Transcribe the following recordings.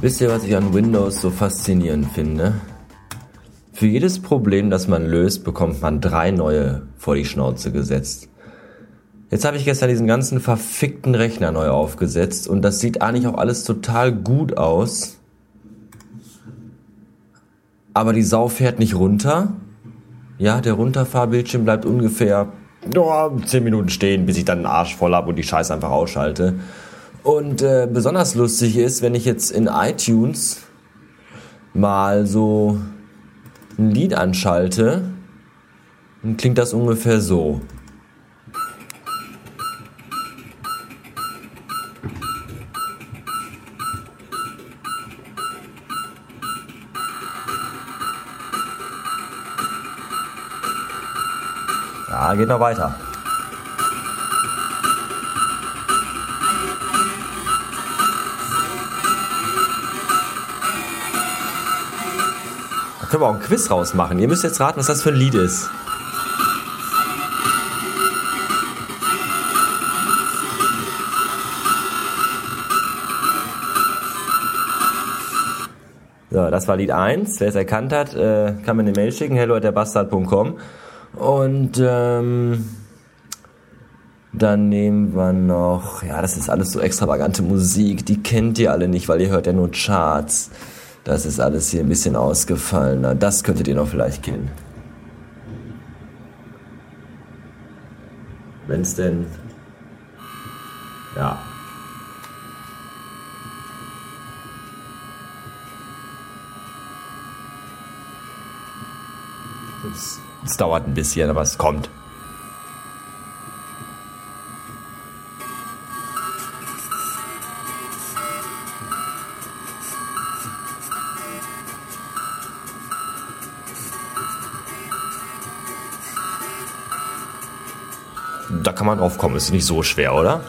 Wisst ihr, was ich an Windows so faszinierend finde? Für jedes Problem, das man löst, bekommt man drei neue vor die Schnauze gesetzt. Jetzt habe ich gestern diesen ganzen verfickten Rechner neu aufgesetzt und das sieht eigentlich auch alles total gut aus. Aber die Sau fährt nicht runter. Ja, der Runterfahrbildschirm bleibt ungefähr oh, 10 Minuten stehen, bis ich dann den Arsch voll habe und die Scheiße einfach ausschalte. Und äh, besonders lustig ist, wenn ich jetzt in iTunes mal so ein Lied anschalte, dann klingt das ungefähr so. Ja, geht noch weiter. können wir auch ein Quiz rausmachen. Ihr müsst jetzt raten, was das für ein Lied ist. So, das war Lied 1. Wer es erkannt hat, äh, kann mir eine Mail schicken, hello.derbastard.com. Und ähm, dann nehmen wir noch, ja, das ist alles so extravagante Musik, die kennt ihr alle nicht, weil ihr hört ja nur Charts. Das ist alles hier ein bisschen ausgefallener. Das könntet ihr noch vielleicht kennen. Wenn es denn. Ja. Es dauert ein bisschen, aber es kommt. Da kann man drauf kommen, ist nicht so schwer, oder?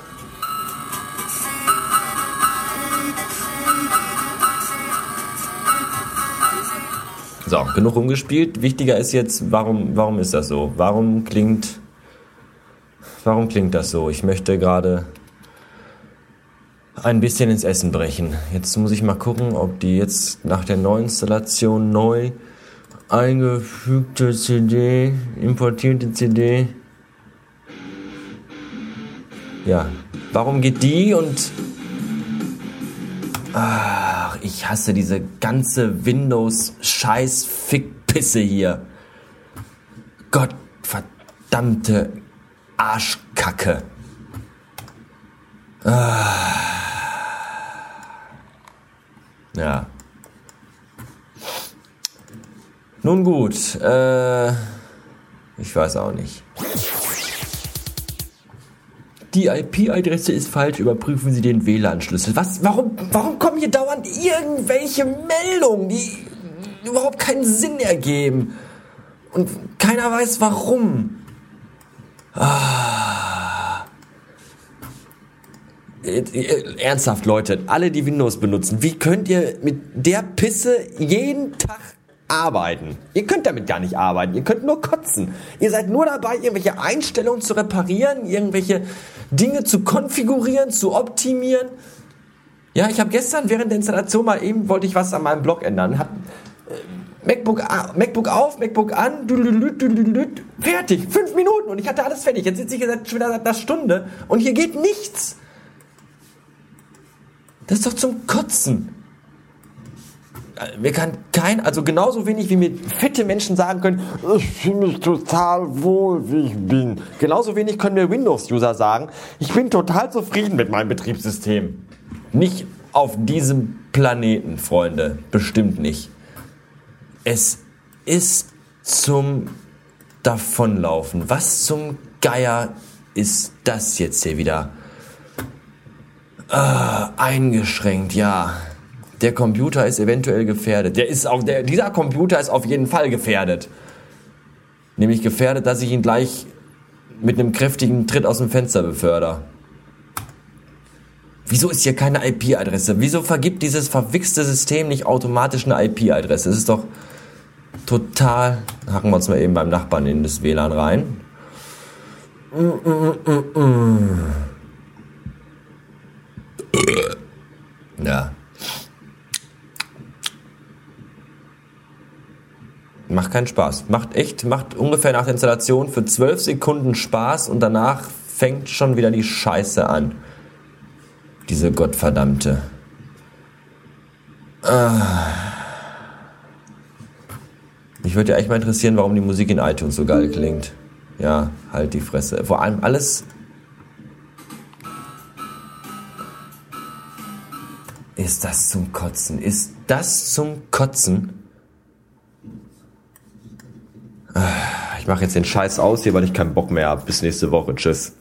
So, genug rumgespielt. Wichtiger ist jetzt, warum, warum ist das so? Warum klingt, warum klingt das so? Ich möchte gerade ein bisschen ins Essen brechen. Jetzt muss ich mal gucken, ob die jetzt nach der Neuinstallation neu eingefügte CD, importierte CD ja, warum geht die und... Ach, ich hasse diese ganze Windows-Scheiß-Fick-Pisse hier. Gott verdammte Arschkacke. Ah. Ja. Nun gut, äh, ich weiß auch nicht. Die IP-Adresse ist falsch, überprüfen Sie den WLAN-Schlüssel. Was? Warum, warum kommen hier dauernd irgendwelche Meldungen, die überhaupt keinen Sinn ergeben? Und keiner weiß warum. Ah. Ernsthaft, Leute, alle, die Windows benutzen, wie könnt ihr mit der Pisse jeden Tag arbeiten. Ihr könnt damit gar nicht arbeiten. Ihr könnt nur kotzen. Ihr seid nur dabei, irgendwelche Einstellungen zu reparieren, irgendwelche Dinge zu konfigurieren, zu optimieren. Ja, ich habe gestern während der Installation mal eben wollte ich was an meinem Blog ändern. Hab, äh, MacBook, MacBook auf, MacBook an, fertig, fünf Minuten und ich hatte alles fertig. Jetzt sitze ich schon wieder seit einer Stunde und hier geht nichts. Das ist doch zum Kotzen mir kann kein, also genauso wenig wie mir fette Menschen sagen können, ich fühle mich total wohl, wie ich bin. Genauso wenig können mir Windows-User sagen, ich bin total zufrieden mit meinem Betriebssystem. Nicht auf diesem Planeten, Freunde. Bestimmt nicht. Es ist zum Davonlaufen. Was zum Geier ist das jetzt hier wieder? Äh, eingeschränkt, ja der Computer ist eventuell gefährdet. Der ist auch, der, dieser Computer ist auf jeden Fall gefährdet. Nämlich gefährdet, dass ich ihn gleich mit einem kräftigen Tritt aus dem Fenster beförder. Wieso ist hier keine IP-Adresse? Wieso vergibt dieses verwichste System nicht automatisch eine IP-Adresse? Das ist doch total. Hacken wir uns mal eben beim Nachbarn in das WLAN rein. Ja. Macht keinen Spaß. Macht echt, macht ungefähr nach der Installation für 12 Sekunden Spaß und danach fängt schon wieder die Scheiße an. Diese Gottverdammte. Ah. Mich würde ja echt mal interessieren, warum die Musik in iTunes so geil klingt. Ja, halt die Fresse. Vor allem alles. Ist das zum Kotzen? Ist das zum Kotzen? Ich mache jetzt den Scheiß aus hier, weil ich keinen Bock mehr habe. Bis nächste Woche. Tschüss.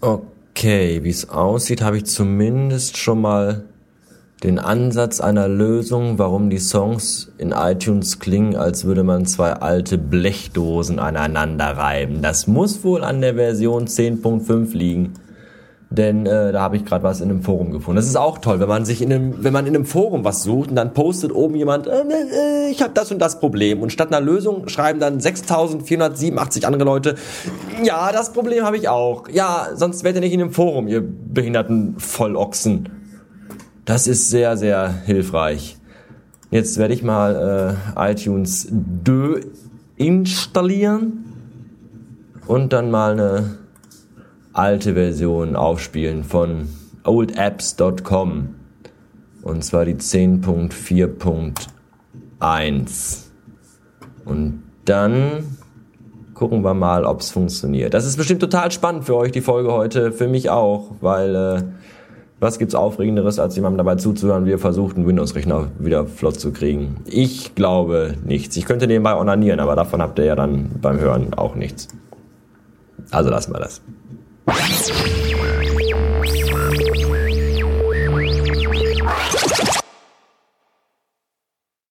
Okay, wie es aussieht, habe ich zumindest schon mal den Ansatz einer Lösung, warum die Songs in iTunes klingen, als würde man zwei alte Blechdosen aneinander reiben. Das muss wohl an der Version 10.5 liegen denn äh, da habe ich gerade was in einem Forum gefunden. Das ist auch toll, wenn man sich in einem, wenn man in einem Forum was sucht und dann postet oben jemand, äh, äh, ich habe das und das Problem und statt einer Lösung schreiben dann 6.487 andere Leute, ja, das Problem habe ich auch. Ja, sonst wärt ihr nicht in dem Forum, ihr behinderten Vollochsen. Das ist sehr, sehr hilfreich. Jetzt werde ich mal äh, iTunes deinstallieren und dann mal eine alte Version aufspielen von oldapps.com. Und zwar die 10.4.1. Und dann gucken wir mal, ob es funktioniert. Das ist bestimmt total spannend für euch, die Folge heute. Für mich auch, weil äh, was gibt's Aufregenderes, als jemandem dabei zuzuhören, wie er versucht, einen Windows-Rechner wieder flott zu kriegen? Ich glaube nichts. Ich könnte nebenbei onanieren, aber davon habt ihr ja dann beim Hören auch nichts. Also lassen wir das. Thank you.